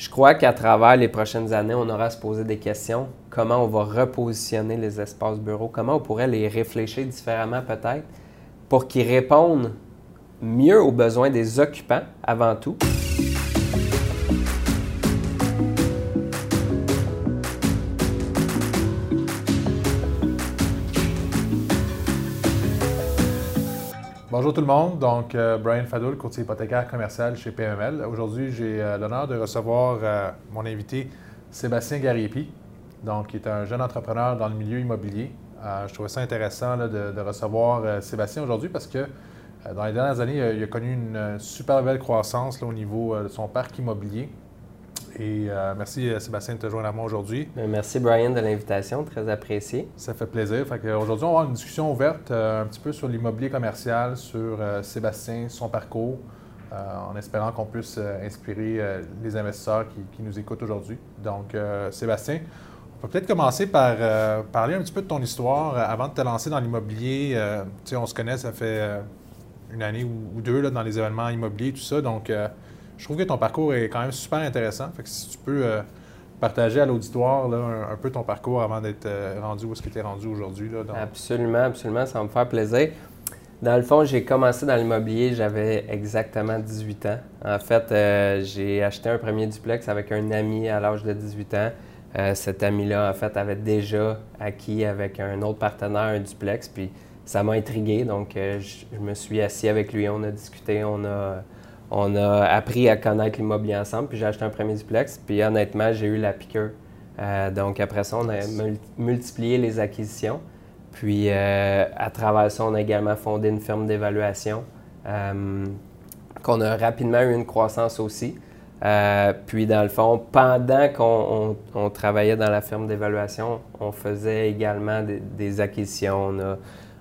je crois qu'à travers les prochaines années, on aura à se poser des questions. Comment on va repositionner les espaces bureaux? Comment on pourrait les réfléchir différemment peut-être pour qu'ils répondent mieux aux besoins des occupants avant tout? Bonjour tout le monde, donc euh, Brian Fadoul, courtier hypothécaire commercial chez PML. Aujourd'hui, j'ai euh, l'honneur de recevoir euh, mon invité Sébastien Gariepi, donc qui est un jeune entrepreneur dans le milieu immobilier. je trouvais ça intéressant de, recevoir Sébastien aujourd'hui parce que dans les dernières années, il a connu une super belle croissance au niveau de son parc immobilier. Et euh, merci euh, Sébastien de te joindre à moi aujourd'hui. Ben, merci Brian de l'invitation, très apprécié. Ça fait plaisir. aujourd'hui, on va avoir une discussion ouverte euh, un petit peu sur l'immobilier commercial, sur Sébastien, son parcours, en espérant qu'on puisse inspirer les investisseurs qui, nous écoutent aujourd'hui. Donc, Sébastien, on peut peut-être commencer par parler un petit peu de ton histoire avant de te lancer dans l'immobilier. on se connaît, ça fait une année ou, deux dans les événements immobiliers, tout ça. Donc, je trouve que ton parcours est quand même super intéressant. Fait que si tu peux euh, partager à l'auditoire un, peu ton parcours avant d'être euh, rendu où est-ce que tu es rendu aujourd'hui. Absolument, absolument, ça va me faire plaisir. Dans le fond, j'ai commencé dans l'immobilier, j'avais exactement 18 ans. En fait, euh, j'ai acheté un premier duplex avec un ami à l'âge de 18 ans. cet ami-là, en fait, avait déjà acquis avec un autre partenaire un duplex, puis ça m'a intrigué. Donc, je, me suis assis avec lui, on a discuté, on a on a appris à connaître l'immobilier ensemble, puis j'ai acheté un premier duplex, puis honnêtement, j'ai eu la piqûre. Euh, donc après ça, on a multiplié les acquisitions. Puis euh, à travers ça, on a également fondé une firme d'évaluation euh, qu'on a rapidement eu une croissance aussi. puis dans le fond, pendant qu'on travaillait dans la firme d'évaluation, on faisait également des, des acquisitions. On a,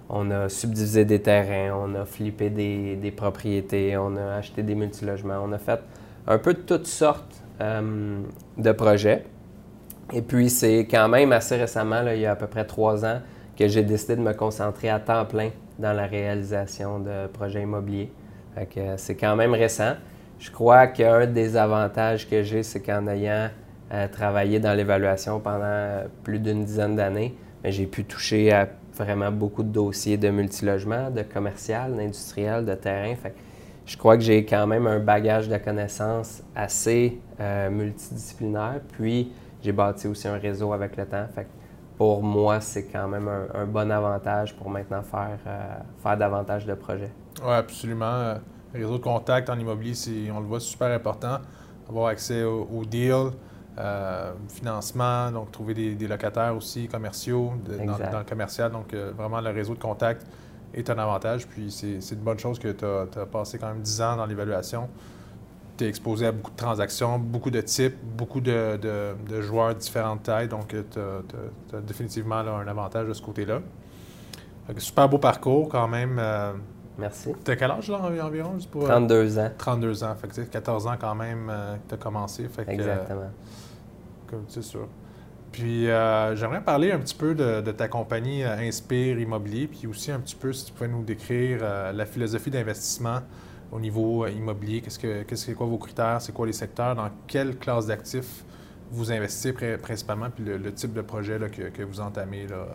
on a subdivisé des terrains, on a flippé des, propriétés, on a acheté des multilogements, on a fait un peu de toutes sortes euh, de projets. Et puis, c'est quand même assez récemment, il y a à peu près trois ans, que j'ai décidé de me concentrer à temps plein dans la réalisation de projets immobiliers. c'est quand même récent. Je crois qu'un des avantages que j'ai, c'est qu'en ayant euh, travaillé dans l'évaluation pendant plus d'une dizaine d'années, ben, j'ai pu toucher à vraiment beaucoup de dossiers de multilogement, de commercial, d'industriel, de terrain. Fait je crois que j'ai quand même un bagage de connaissances assez euh, multidisciplinaire. Puis, j'ai bâti aussi un réseau avec le temps. Fait pour moi, c'est quand même un, bon avantage pour maintenant faire, euh, faire davantage de projets. Oui, absolument. Le réseau de contact en immobilier, on le voit, super important. Avoir accès aux au deals, euh, financement, donc trouver des, locataires aussi commerciaux dans, le commercial. Donc, euh, vraiment, le réseau de contact est un avantage. Puis, c'est une bonne chose que tu as, passé quand même 10 ans dans l'évaluation. Tu es exposé à beaucoup de transactions, beaucoup de types, beaucoup de, joueurs de différentes tailles. Donc, tu as, définitivement un avantage de ce côté-là. Super beau parcours quand même. Euh, Merci. Tu as quel âge là, environ? 32 ans. 32 ans. Fait que 14 ans quand même que tu as commencé. Fait Exactement c'est sûr. Puis euh, j'aimerais parler un petit peu de, ta compagnie euh, Inspire Immobilier, puis aussi un petit peu si tu pouvais nous décrire euh, la philosophie d'investissement au niveau immobilier. Qu'est-ce que, qu'est-ce quoi vos critères, c'est quoi les secteurs, dans quelle classe d'actifs vous investissez principalement, puis le, type de projet que, vous entamez. Là?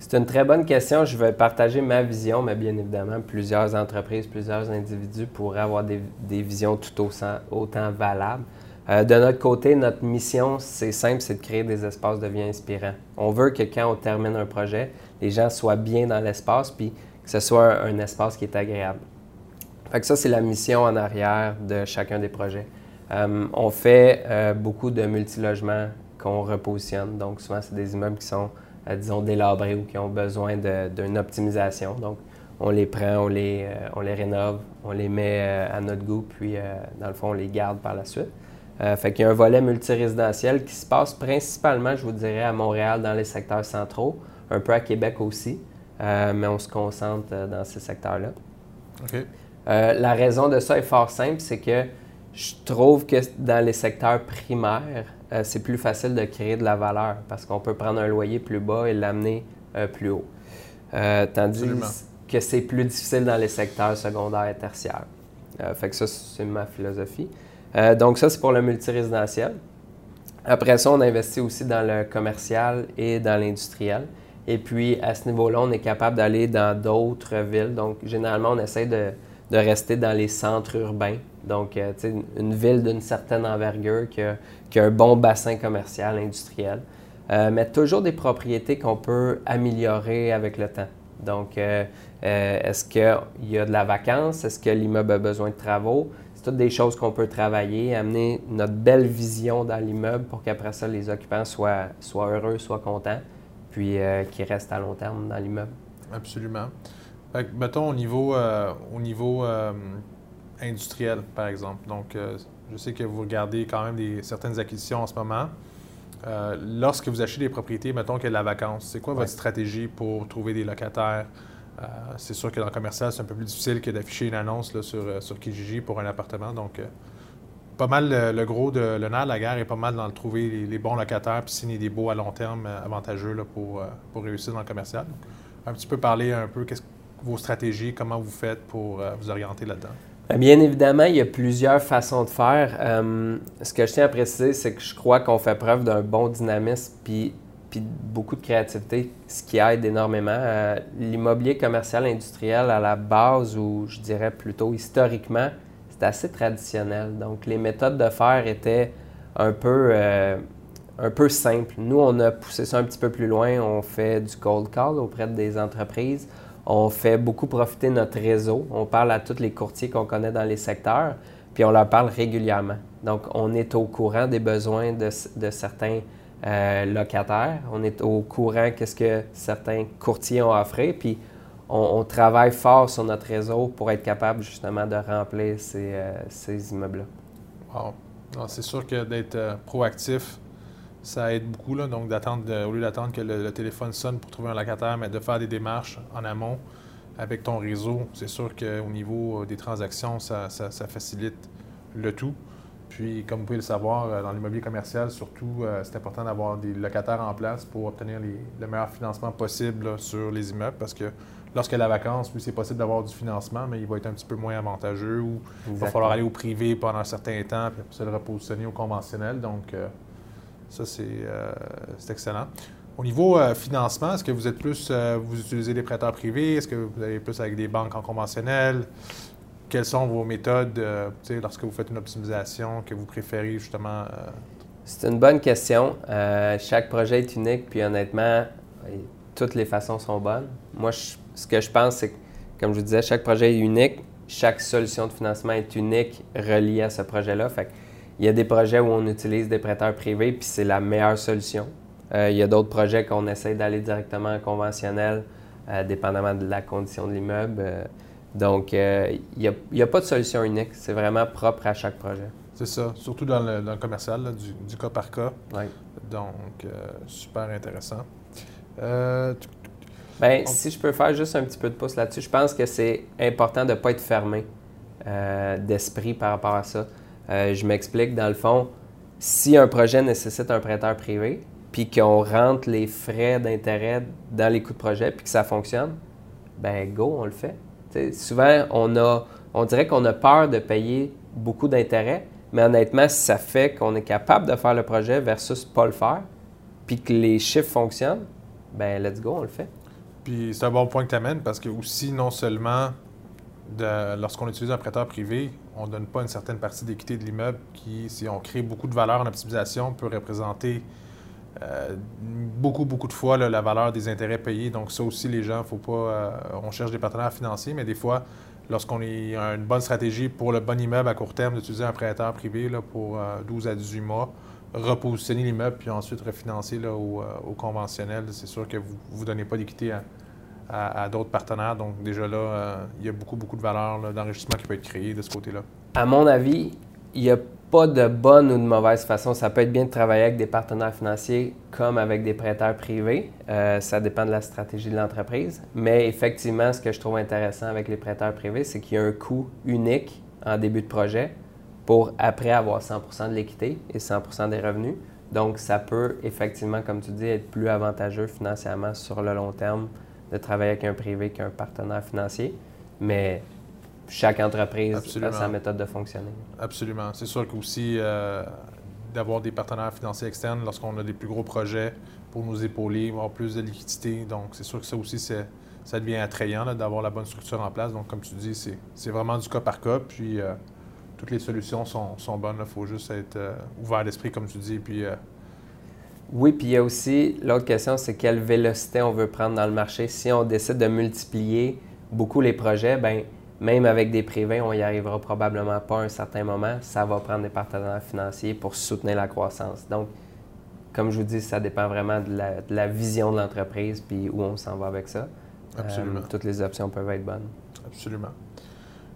C'est une très bonne question. Je vais partager ma vision, mais bien évidemment, plusieurs entreprises, plusieurs individus pourraient avoir des, visions tout autant valables. Euh, de notre côté, notre mission, c'est simple, c'est de créer des espaces de vie inspirants. On veut que quand on termine un projet, les gens soient bien dans l'espace, puis que ce soit un, espace qui est agréable. Fait que ça, c'est la mission en arrière de chacun des projets. Euh, on fait euh, beaucoup de multilogements qu'on repositionne. Donc, souvent, c'est des immeubles qui sont, disons, délabrés ou qui ont besoin d'une optimisation. Donc, on les prend, on les, on les rénove, on les met à notre goût, puis, dans le fond, on les garde par la suite. Euh, fait qu'il y a un volet multirésidentiel qui se passe principalement, je vous dirais, à Montréal, dans les secteurs centraux, un peu à Québec aussi, euh, mais on se concentre euh, dans ces secteurs-là. la raison de ça est fort simple, c'est que je trouve que dans les secteurs primaires, c'est plus facile de créer de la valeur parce qu'on peut prendre un loyer plus bas et l'amener plus haut. tandis que c'est plus difficile dans les secteurs secondaires et tertiaires. fait que ça, c'est ma philosophie. Euh, donc ça, c'est pour le multirésidentiel. Après ça, on investit aussi dans le commercial et dans l'industriel. Et puis, à ce niveau-là, on est capable d'aller dans d'autres villes. Donc, généralement, on essaie de, rester dans les centres urbains. Donc, euh, une ville d'une certaine envergure qui a, un bon bassin commercial, industriel. Euh, mais toujours des propriétés qu'on peut améliorer avec le temps. Donc, est-ce qu'il y a de la vacance? Est-ce que l'immeuble a besoin de travaux? C'est toutes des choses qu'on peut travailler, amener notre belle vision dans l'immeuble pour qu'après ça, les occupants soient, soient heureux, soient contents puis euh, qui reste à long terme dans l'immeuble. Absolument. mettons au niveau, euh, au niveau euh, industriel, par exemple. Donc, je sais que vous regardez quand même des, certaines acquisitions en ce moment. lorsque vous achetez des propriétés, mettons qu'il y a de la vacance, c'est quoi votre stratégie pour trouver des locataires? C'est sûr que dans le commercial, c'est un peu plus difficile que d'afficher une annonce sur, sur Kijiji pour un appartement. Donc, pas mal le, gros de le nerf de la guerre est pas mal dans le trouver les, bons locataires puis signer des beaux à long terme euh, avantageux pour, euh, réussir dans le commercial. un petit peu parler un peu qu'est-ce vos stratégies, comment vous faites pour euh, vous orienter là-dedans. Bien évidemment, il y a plusieurs façons de faire. ce que je tiens à préciser, c'est que je crois qu'on fait preuve d'un bon dynamisme puis, puis beaucoup de créativité, ce qui aide énormément. L'immobilier commercial industriel, à la base, ou je dirais plutôt historiquement, c'était assez traditionnel. Donc, les méthodes de faire étaient un peu, euh, un peu simples. Nous, on a poussé ça un petit peu plus loin. On fait du cold call auprès des entreprises. On fait beaucoup profiter notre réseau. On parle à tous les courtiers qu'on connaît dans les secteurs, puis on leur parle régulièrement. Donc, on est au courant des besoins de, de certains euh, locataires. On est au courant qu'est-ce que certains courtiers ont offert. Puis, on, travaille fort sur notre réseau pour être capable justement de remplir ces, euh, immeubles-là. Wow. C'est sûr que d'être euh, proactif, ça aide beaucoup. Là, donc, d'attendre, au lieu d'attendre que le, téléphone sonne pour trouver un locataire, mais de faire des démarches en amont avec ton réseau, c'est sûr qu'au niveau des transactions, ça, facilite le tout. Puis, comme vous pouvez le savoir, dans l'immobilier commercial, surtout, c'est important d'avoir des locataires en place pour obtenir le meilleur financement possible sur les immeubles parce que Lorsque la vacance, oui, c'est possible d'avoir du financement, mais il va être un petit peu moins avantageux ou il va falloir aller au privé pendant un certain temps, puis après se le repositionner au conventionnel. Donc, euh, ça, euh, c'est excellent. Au niveau euh, financement, est-ce que vous êtes plus, vous utilisez des prêteurs privés? Est-ce que vous allez plus avec des banques en conventionnel? Quelles sont vos méthodes lorsque vous faites une optimisation que vous préférez justement? C'est une bonne question. chaque projet est unique, puis honnêtement, toutes les façons sont bonnes. Moi, ce que je pense, c'est que, comme je vous disais, chaque projet est unique, chaque solution de financement est unique reliée à ce projet-là. Fait il y a des projets où on utilise des prêteurs privés, puis c'est la meilleure solution. Euh, il y a d'autres projets qu'on essaie d'aller directement en conventionnel, euh, dépendamment de la condition de l'immeuble. Euh, donc, il n'y a, pas de solution unique. C'est vraiment propre à chaque projet. C'est ça, surtout dans le, commercial, du, cas par cas. Oui. Donc, super intéressant. Euh, ben, si je peux faire juste un petit peu de pouce là-dessus, je pense que c'est important de ne pas être fermé euh, d'esprit par rapport à ça. Euh, je m'explique, dans le fond, si un projet nécessite un prêteur privé, puis qu'on rentre les frais d'intérêt dans les coûts de projet, puis que ça fonctionne, ben go, on le fait. Souvent, on, a, on dirait qu'on a peur de payer beaucoup d'intérêts, mais honnêtement, si ça fait qu'on est capable de faire le projet versus pas le faire, puis que les chiffres fonctionnent, ben let's go, on le fait. Puis c'est un bon point que tu amènes parce que aussi, non seulement lorsqu'on utilise un prêteur privé, on ne donne pas une certaine partie d'équité de l'immeuble qui, si on crée beaucoup de valeur en optimisation, peut représenter euh, beaucoup, beaucoup de fois la valeur des intérêts payés. Donc ça aussi, les gens, faut pas... Euh, on cherche des partenaires financiers, mais des fois, lorsqu'on a une bonne stratégie pour le bon immeuble à court terme d'utiliser un prêteur privé là, pour 12 euh, à 18 mois, repositionner l'immeuble puis ensuite refinancer là, au, euh, conventionnel, c'est sûr que vous ne donnez pas d'équité à, d'autres partenaires. Donc déjà là, il y a beaucoup, beaucoup de valeur d'enrichissement qui peut être créé de ce côté-là. À mon avis, il n'y a pas de bonne ou de mauvaise façon. Ça peut être bien de travailler avec des partenaires financiers comme avec des prêteurs privés. Euh, ça dépend de la stratégie de l'entreprise. Mais effectivement, ce que je trouve intéressant avec les prêteurs privés, c'est qu'il y a un coût unique en début de projet pour après avoir 100% de l'équité et 100% des revenus. Donc, ça peut effectivement, comme tu dis, être plus avantageux financièrement sur le long terme de travailler avec un privé qu'un partenaire financier. Mais chaque entreprise a sa méthode de fonctionner. Absolument. C'est sûr qu'aussi euh, d'avoir des partenaires financiers externes lorsqu'on a des plus gros projets pour nous épauler, avoir plus de liquidité. Donc, c'est sûr que ça aussi, ça devient attrayant d'avoir la bonne structure en place. Donc, comme tu dis, c'est vraiment du cas par cas. Puis, euh, toutes les solutions sont, bonnes. Il faut juste être euh, ouvert d'esprit, comme tu dis. Puis, oui, puis il y a aussi l'autre question, c'est quelle vélocité on veut prendre dans le marché. Si on décide de multiplier beaucoup les projets, ben même avec des privés, on n'y arrivera probablement pas à un certain moment. Ça va prendre des partenaires financiers pour soutenir la croissance. Donc, comme je vous dis, ça dépend vraiment de la, vision de l'entreprise puis où on s'en va avec ça. Absolument. Euh, toutes les options peuvent être bonnes. Absolument.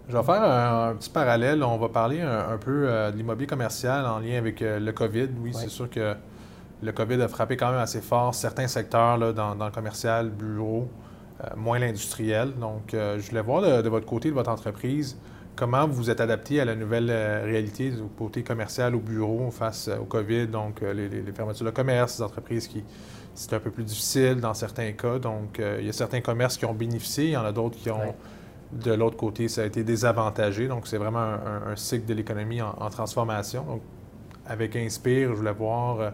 Je vais faire un, petit parallèle. On va parler un, peu euh, de l'immobilier commercial en lien avec euh, le COVID. Oui, c'est sûr que le COVID a frappé quand même assez fort certains secteurs là, dans, le commercial, bureau. Euh, moins l'industriel. Donc, euh, je voulais voir de, votre côté, de votre entreprise, comment vous vous êtes adapté à la nouvelle euh, réalité du côté commercial au bureau face au COVID, donc les, fermetures de commerce, les entreprises qui. C'est un peu plus difficile dans certains cas. Donc, il y a certains commerces qui ont bénéficié, il y en a d'autres qui ont, de l'autre côté, ça a été désavantagé. Donc, c'est vraiment un, cycle de l'économie en, en, transformation. Donc, avec Inspire, je voulais voir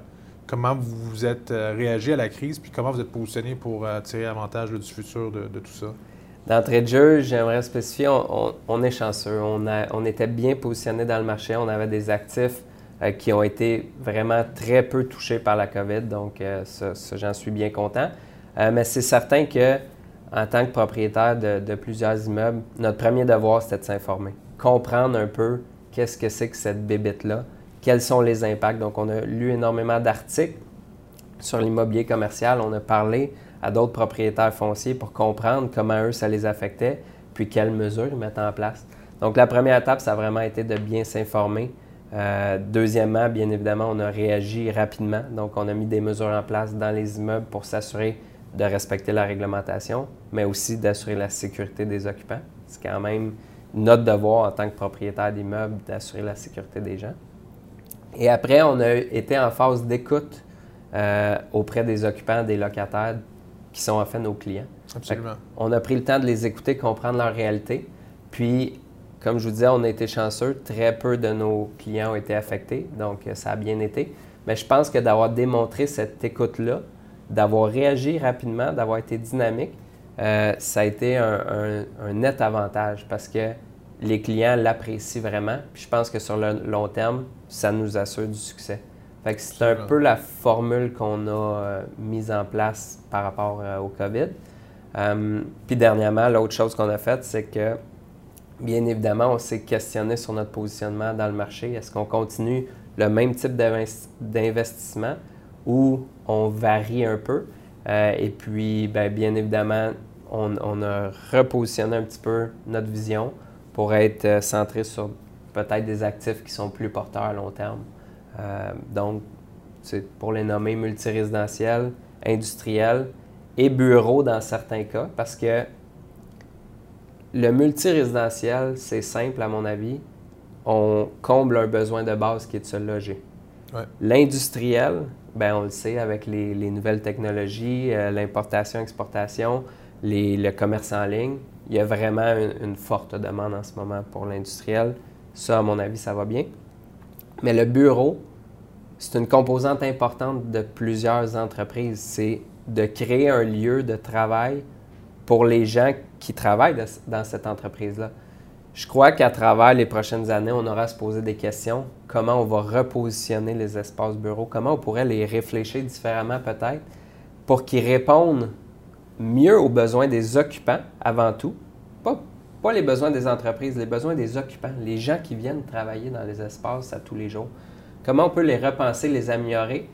comment vous vous êtes euh, réagi à la crise, puis comment vous êtes positionné pour euh, tirer avantage du futur de, tout ça? D'entrée de jeu, j'aimerais spécifier, on, est chanceux. On, était bien positionné dans le marché. On avait des actifs euh, qui ont été vraiment très peu touchés par la COVID. Donc, ça, j'en suis bien content. mais c'est certain que, en tant que propriétaire de, de plusieurs immeubles, notre premier devoir, c'était de s'informer. Comprendre un peu qu'est-ce que c'est que cette bébête-là quels sont les impacts. Donc, on a lu énormément d'articles sur l'immobilier commercial. On a parlé à d'autres propriétaires fonciers pour comprendre comment eux, ça les affectait, puis quelles mesures ils mettent en place. Donc, la première étape, ça a vraiment été de bien s'informer. Euh, deuxièmement, bien évidemment, on a réagi rapidement. Donc, on a mis des mesures en place dans les immeubles pour s'assurer de respecter la réglementation, mais aussi d'assurer la sécurité des occupants. C'est quand même notre devoir en tant que propriétaire d'immeuble d'assurer la sécurité des gens. Et après, on a été en phase d'écoute euh, auprès des occupants, des locataires qui sont en fait nos clients. Absolument. On a pris le temps de les écouter, comprendre leur réalité. Puis, comme je vous disais, on a été chanceux. Très peu de nos clients ont été affectés, donc euh, ça a bien été. Mais je pense que d'avoir démontré cette écoute-là, d'avoir réagi rapidement, d'avoir été dynamique, euh, ça a été un, net avantage parce que les clients l'apprécient vraiment. Puis je pense que sur le long terme, ça nous assure du succès. Fait que c'est un peu la formule qu'on a euh, mise en place par rapport euh, au COVID. Euh, puis dernièrement, l'autre chose qu'on a faite, c'est que bien évidemment, on s'est questionné sur notre positionnement dans le marché. Est-ce qu'on continue le même type d'investissement ou on varie un peu? et puis, ben, bien évidemment, on, on, a repositionné un petit peu notre vision pour être centré sur peut-être des actifs qui sont plus porteurs à long terme. Euh, donc, c'est pour les nommer multirésidentiels, industriels et bureaux dans certains cas, parce que le multirésidentiel, c'est simple à mon avis. On comble un besoin de base qui est de se loger. L'industriel, ben on le sait avec les, nouvelles technologies, euh, l'importation, exportation, le commerce en ligne, il y a vraiment une forte demande en ce moment pour l'industriel. Ça, à mon avis, ça va bien. Mais le bureau, c'est une composante importante de plusieurs entreprises. C'est de créer un lieu de travail pour les gens qui travaillent dans cette entreprise-là. Je crois qu'à travers les prochaines années, on aura à se poser des questions. Comment on va repositionner les espaces bureaux? Comment on pourrait les réfléchir différemment peut-être pour qu'ils répondent mieux aux besoins des occupants avant tout, pas pas les besoins des entreprises, les besoins des occupants, les gens qui viennent travailler dans les espaces à tous les jours. Comment on peut les repenser, les améliorer,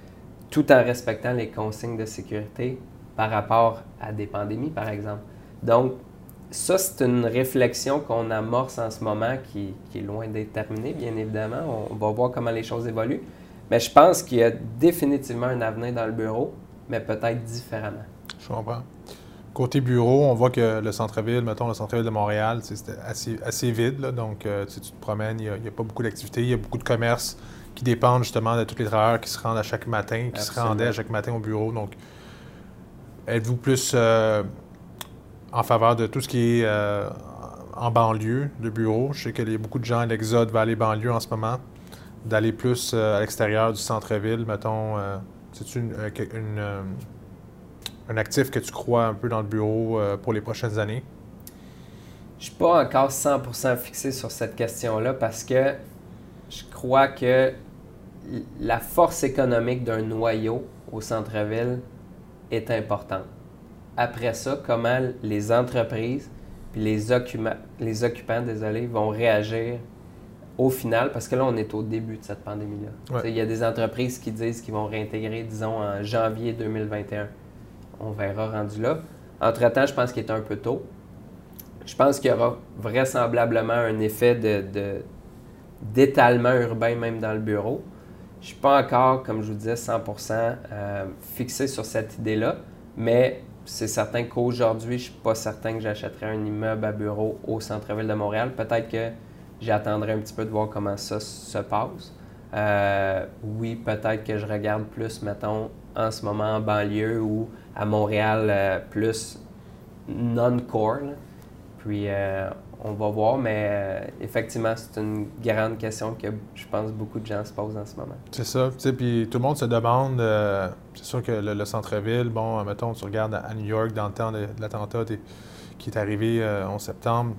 tout en respectant les consignes de sécurité par rapport à des pandémies, par exemple? Donc, ça, c'est une réflexion qu'on amorce en ce moment qui, est loin d'être terminée, bien évidemment. On, va voir comment les choses évoluent. Mais je pense qu'il y a définitivement un avenir dans le bureau, mais peut-être différemment. Je comprends. Côté bureau, on voit que le centre-ville, mettons le centre-ville de Montréal, c'est assez, assez vide. donc, euh, tu te promènes, il n'y a, pas beaucoup d'activités. Il y a beaucoup de commerces qui dépendent justement de tous les travailleurs qui se rendent à chaque matin, qui se rendaient à chaque matin au bureau. Donc, êtes-vous plus euh, en faveur de tout ce qui est euh, en banlieue de bureaux? Je sais qu'il y a beaucoup de gens, l'exode va aller banlieue en ce moment, d'aller plus à l'extérieur du centre-ville, mettons. C'est une, un actif que tu crois un peu dans le bureau pour les prochaines années? Je ne suis pas encore 100% fixé sur cette question-là parce que je crois que la force économique d'un noyau au centre-ville est importante. Après ça, comment les entreprises puis les, occupants, les occupants désolé, vont réagir au final, parce que là, on est au début de cette pandémie-là. Il y a des entreprises qui disent qu'ils vont réintégrer, disons, en janvier 2021. On verra rendu là. Entre-temps, je pense qu'il est un peu tôt. Je pense qu'il y aura vraisemblablement un effet de, d'étalement urbain même dans le bureau. Je ne suis pas encore, comme je vous disais, 100% euh, fixé sur cette idée-là, mais c'est certain qu'aujourd'hui, je ne suis pas certain que j'achèterais un immeuble à bureau au centre-ville de Montréal. Peut-être que j'attendrai un petit peu de voir comment ça se passe. Euh, oui, peut-être que je regarde plus, mettons, en ce moment en banlieue ou à Montréal, euh, plus non-core. Puis on va voir, mais euh, effectivement, c'est une grande question que je pense beaucoup de gens se posent en ce moment. C'est ça. Puis tout le monde se demande, euh, c'est sûr que le, centre-ville, bon, mettons, tu regardes à New York dans le temps de, l'attentat qui est arrivé euh, en septembre.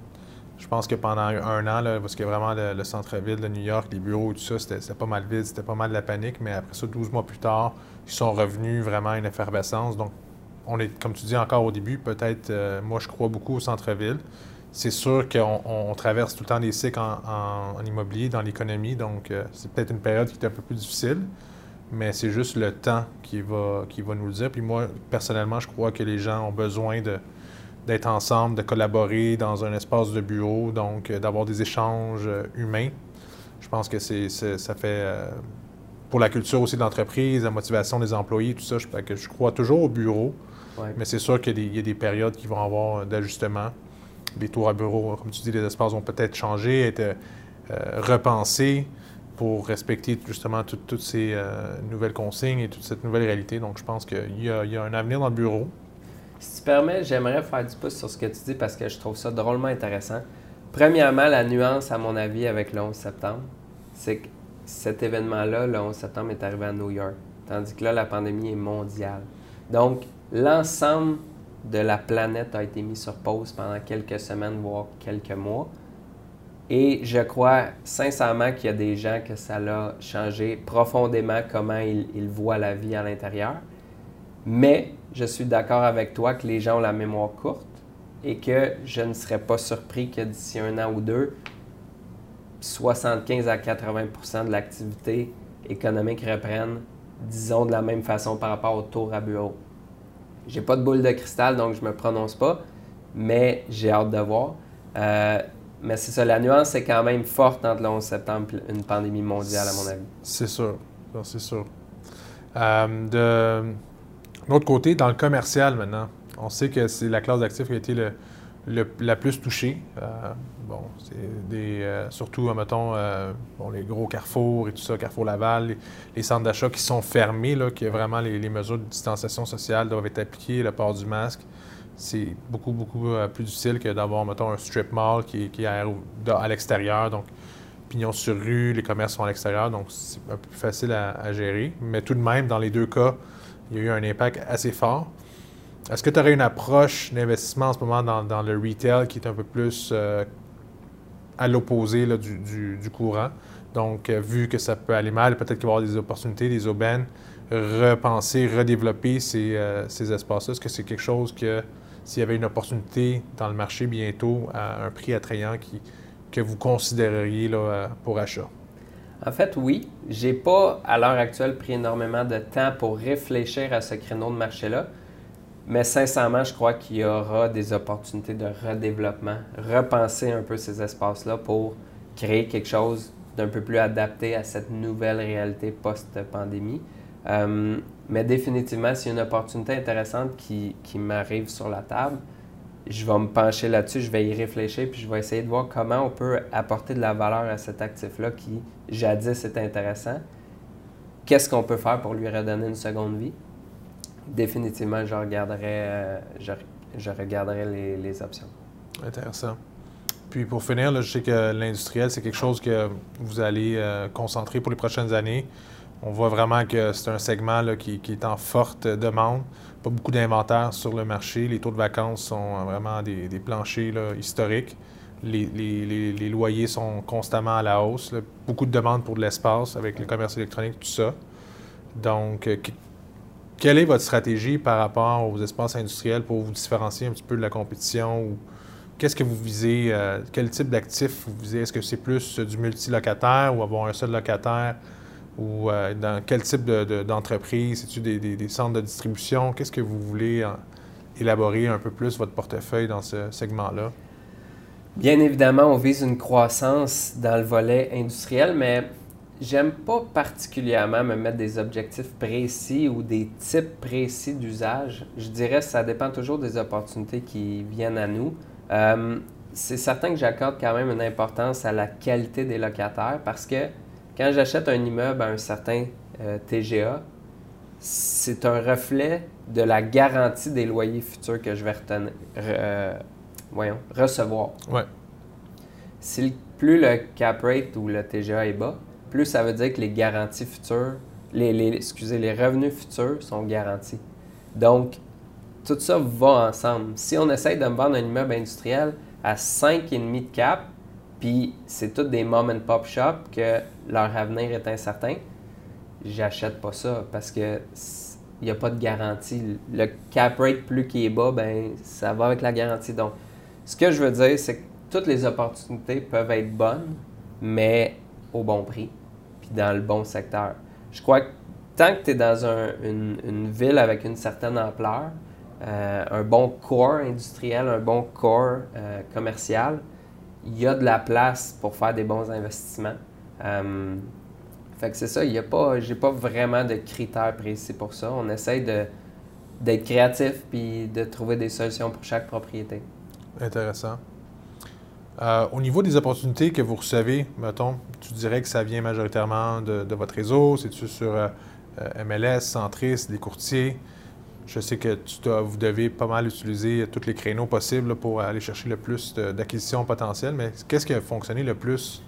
Je pense que pendant un an, là, parce que vraiment le, centre-ville de New York, les bureaux tout ça, c'était pas mal vide, c'était pas mal de la panique, mais après ça, 12 mois plus tard, ils sont revenus vraiment à une effervescence. Donc, on est, comme tu dis encore au début, peut-être, moi je crois beaucoup au centre-ville c'est sûr qu'on traverse tout le temps des cycles en, immobilier, dans l'économie, donc euh, c'est peut-être une période qui est un peu plus difficile, mais c'est juste le temps qui va, qui va nous le dire. Puis moi, personnellement, je crois que les gens ont besoin d'être ensemble, de collaborer dans un espace de bureau, donc euh, d'avoir des échanges euh, humains. Je pense que c'est, ça fait, pour la culture aussi de l'entreprise, la motivation des employés, tout ça, je, que je crois toujours au bureau, mais c'est sûr qu'il y, a des périodes qui vont avoir d'ajustement les tours à bureau, comme tu dis, les espaces vont peut-être changer, être euh, repensés pour respecter justement toutes ces euh, nouvelles consignes et toute cette nouvelle réalité. Donc, je pense qu'il y, a un avenir dans le bureau. Si tu permets, j'aimerais faire du pouce sur ce que tu dis parce que je trouve ça drôlement intéressant. Premièrement, la nuance, à mon avis, avec le 11 septembre, c'est que cet événement-là, le 11 septembre, est arrivé à New York, tandis que là, la pandémie est mondiale. Donc, l'ensemble de la planète a été mis sur pause pendant quelques semaines, voire quelques mois. Et je crois sincèrement qu'il y a des gens que ça a changé profondément comment ils, voient la vie à l'intérieur. Mais je suis d'accord avec toi que les gens ont la mémoire courte et que je ne serais pas surpris que d'ici un an ou deux, 75 à 80% de l'activité économique reprenne, disons, de la même façon par rapport au tour à bureau. J'ai pas de boule de cristal, donc je me prononce pas, mais j'ai hâte de voir. Euh, mais c'est ça, la nuance est quand même forte entre le 11 septembre et une pandémie mondiale, à mon avis. C'est sûr, c'est sûr. Euh, de l'autre côté, dans le commercial maintenant, on sait que c'est la classe d'actifs qui a été le, la plus touchée. Euh, bon, c'est des, euh, surtout, euh, les gros carrefours et tout ça, Carrefour Laval, les, centres d'achat qui sont fermés, là, que vraiment les, mesures de distanciation sociale doivent être appliquées, le port du masque. C'est beaucoup, beaucoup plus difficile que d'avoir, mettons, un strip mall qui, est à, l'extérieur. Donc, pignon sur rue, les commerces sont à l'extérieur, donc c'est un peu plus facile à gérer. Mais tout de même, dans les deux cas, il y a eu un impact assez fort. Est-ce que tu aurais une approche d'investissement en ce moment dans, le retail qui est un peu plus euh, à l'opposé du, courant? Donc, euh, vu que ça peut aller mal, peut-être qu'il va y avoir des opportunités, des aubaines, repenser, redévelopper ces, euh, ces espaces-là. Est-ce que c'est quelque chose que, s'il y avait une opportunité dans le marché bientôt à un prix attrayant que vous considéreriez là, pour achat? En fait, oui. J'ai pas, à l'heure actuelle, pris énormément de temps pour réfléchir à ce créneau de marché-là. Mais sincèrement, je crois qu'il y aura des opportunités de redéveloppement, repenser un peu ces espaces-là pour créer quelque chose d'un peu plus adapté à cette nouvelle réalité post-pandémie. Euh, mais définitivement, s'il y a une opportunité intéressante qui, qui m'arrive sur la table, je vais me pencher là-dessus, je vais y réfléchir, puis je vais essayer de voir comment on peut apporter de la valeur à cet actif-là qui, jadis, était intéressant. Qu'est-ce qu'on peut faire pour lui redonner une seconde vie? Définitivement, je regarderai, euh, je, regarderai les, options. Intéressant. Puis pour finir, je sais que l'industriel, c'est quelque chose que vous allez concentrer pour les prochaines années. On voit vraiment que c'est un segment qui, est en forte demande. Pas beaucoup d'inventaire sur le marché. Les taux de vacances sont vraiment des, planchers historiques. Les, loyers sont constamment à la hausse. Beaucoup de demandes pour de l'espace avec le commerce électronique, tout ça. Donc, euh, quelle est votre stratégie par rapport aux espaces industriels pour vous différencier un petit peu de la compétition? Ou qu'est-ce que vous visez? Euh, quel type d'actifs vous visez? Est-ce que c'est plus du multilocataire ou avoir un seul locataire? ou euh, dans quel type d'entreprise? C'est-tu des, centres de distribution? Qu'est-ce que vous voulez élaborer un peu plus votre portefeuille dans ce segment-là? Bien évidemment, on vise une croissance dans le volet industriel, mais j'aime pas particulièrement me mettre des objectifs précis ou des types précis d'usage. Je dirais que ça dépend toujours des opportunités qui viennent à nous. Euh, c'est certain que j'accorde quand même une importance à la qualité des locataires parce que quand j'achète un immeuble à un certain euh, TGA, c'est un reflet de la garantie des loyers futurs que je vais euh, recevoir. Ouais. Si plus le cap rate ou le TGA est bas, plus ça veut dire que les garanties futures, les, excusez, les revenus futurs sont garantis. Donc, tout ça va ensemble. Si on essaye de me vendre un immeuble industriel à 5,5 de cap, puis c'est tout des mom and pop shops que leur avenir est incertain, j'achète pas ça parce que il n'y a pas de garantie. Le cap rate plus qui est bas, ben ça va avec la garantie. Donc, ce que je veux dire, c'est que toutes les opportunités peuvent être bonnes, mais au bon prix, dans le bon secteur. Je crois que tant que tu es dans une, ville avec une certaine ampleur, euh, un bon corps industriel, un bon corps euh, commercial, il y a de la place pour faire des bons investissements. Euh, fait que c'est ça, il y a pas, j'ai pas vraiment de critères précis pour ça. On essaye de, d'être créatif puis de trouver des solutions pour chaque propriété. Intéressant. Euh, au niveau des opportunités que vous recevez, mettons, tu dirais que ça vient majoritairement de, votre réseau, c'est-tu sur euh, MLS, Centris, des courtiers? Je sais que vous devez pas mal utiliser tous les créneaux possibles pour aller chercher le plus d'acquisitions potentielles, mais qu'est-ce qui a fonctionné le plus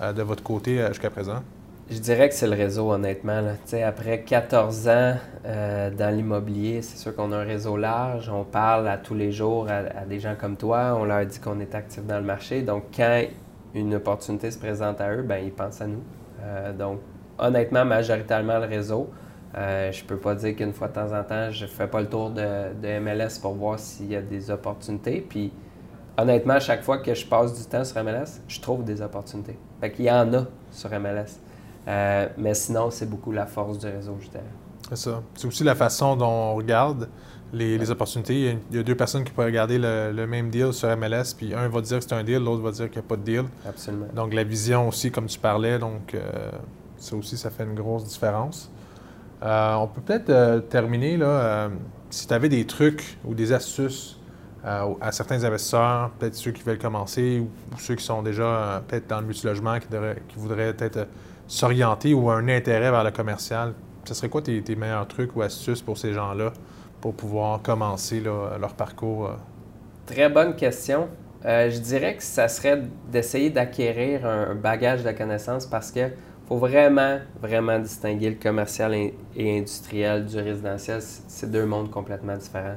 euh, de votre côté euh, jusqu'à présent? Je dirais que c'est le réseau, honnêtement. Après 14 ans euh, dans l'immobilier, c'est sûr qu'on a un réseau large. On parle à tous les jours à, des gens comme toi. On leur dit qu'on est actif dans le marché. Donc, quand une opportunité se présente à eux, ben ils pensent à nous. donc, honnêtement, majoritairement le réseau. Euh, je peux pas dire qu'une fois de temps en temps, je fais pas le tour de, MLS pour voir s'il y a des opportunités. Puis, honnêtement, à chaque fois que je passe du temps sur MLS, je trouve des opportunités. Fait qu'il y en a sur MLS. Euh, mais sinon, c'est beaucoup la force du réseau, je dirais. C'est ça. C'est aussi la façon dont on regarde les, opportunités. Il y, a, deux personnes qui pourraient regarder le, même deal sur MLS, puis un va dire que c'est un deal, l'autre va dire qu'il n'y a pas de deal. Absolument. Donc, la vision aussi, comme tu parlais, donc euh, ça aussi, ça fait une grosse différence. Euh, on peut peut-être terminer, là, si tu avais des trucs ou des astuces à certains investisseurs, peut-être ceux qui veulent commencer ou, ceux qui sont déjà peut-être dans le multilogement, qui, qui voudraient peut-être s'orienter ou un intérêt vers le commercial, ce serait quoi tes, meilleurs trucs ou astuces pour ces gens-là pour pouvoir commencer leur parcours? Très bonne question. je dirais que ça serait d'essayer d'acquérir un bagage de connaissances parce que faut vraiment, vraiment distinguer le commercial et industriel du résidentiel. C'est deux mondes complètement différents.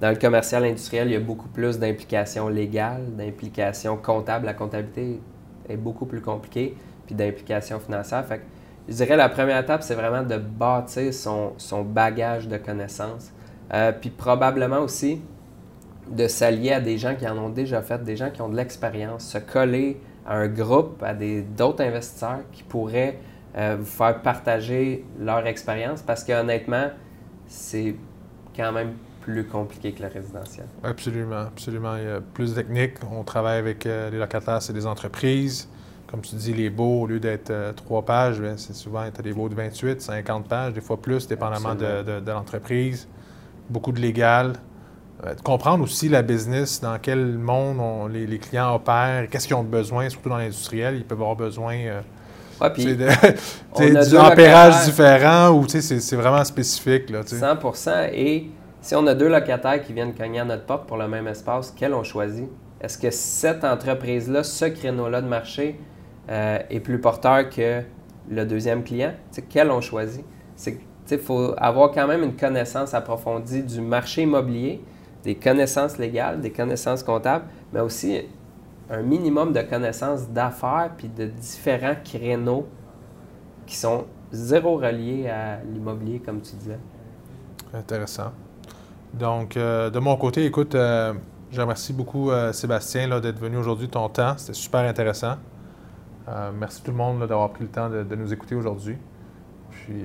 Dans le commercial industriel, il y a beaucoup plus d'implications légales, d'implications comptables. La comptabilité est beaucoup plus compliquée, puis d'implications financières. Fait que, je dirais la première étape, c'est vraiment de bâtir son, son bagage de connaissances. Euh, puis probablement aussi de s'allier à des gens qui en ont déjà fait, des gens qui ont de l'expérience, se coller à un groupe, à d'autres investisseurs qui pourraient euh, vous faire partager leur expérience parce qu'honnêtement, c'est quand même plus compliqué que le résidentiel. Absolument, absolument. Il y a plus de techniques. On travaille avec euh, les locataires, c'est des entreprises. Comme tu dis, les baux, au lieu d'être euh, trois pages, ben, c'est souvent des baux de 28, 50 pages, des fois plus, dépendamment de, de l'entreprise. Beaucoup de légal. Euh, comprendre aussi la business, dans quel monde les, clients opèrent, qu'est-ce qu'ils ont besoin, surtout dans l'industriel. Ils peuvent avoir besoin euh, du ampérage différent ou c'est vraiment spécifique. Là, 100 Et si on a deux locataires qui viennent cogner à notre porte pour le même espace, quel on choisit? est-ce que cette entreprise-là, ce créneau-là de marché euh, est plus porteur que le deuxième client? quel on choisit? Il faut avoir quand même une connaissance approfondie du marché immobilier, des connaissances légales, des connaissances comptables, mais aussi un minimum de connaissances d'affaires puis de différents créneaux qui sont zéro reliés à l'immobilier, comme tu disais. Intéressant. Donc, euh, de mon côté, écoute, euh, je remercie beaucoup Sébastien d'être venu aujourd'hui, ton temps. C'était super intéressant. Merci tout le monde d'avoir pris le temps de, de nous écouter aujourd'hui. Puis,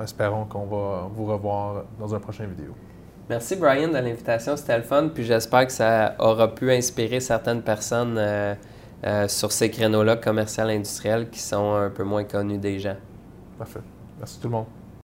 espérons qu'on va vous revoir dans un prochain vidéo. Merci Brian de l'invitation, c'était le fun. Puis j'espère que ça aura pu inspirer certaines personnes euh, euh, sur ces créneaux-là commercial industriels qui sont un peu moins connus des gens. Parfait. Merci tout le monde.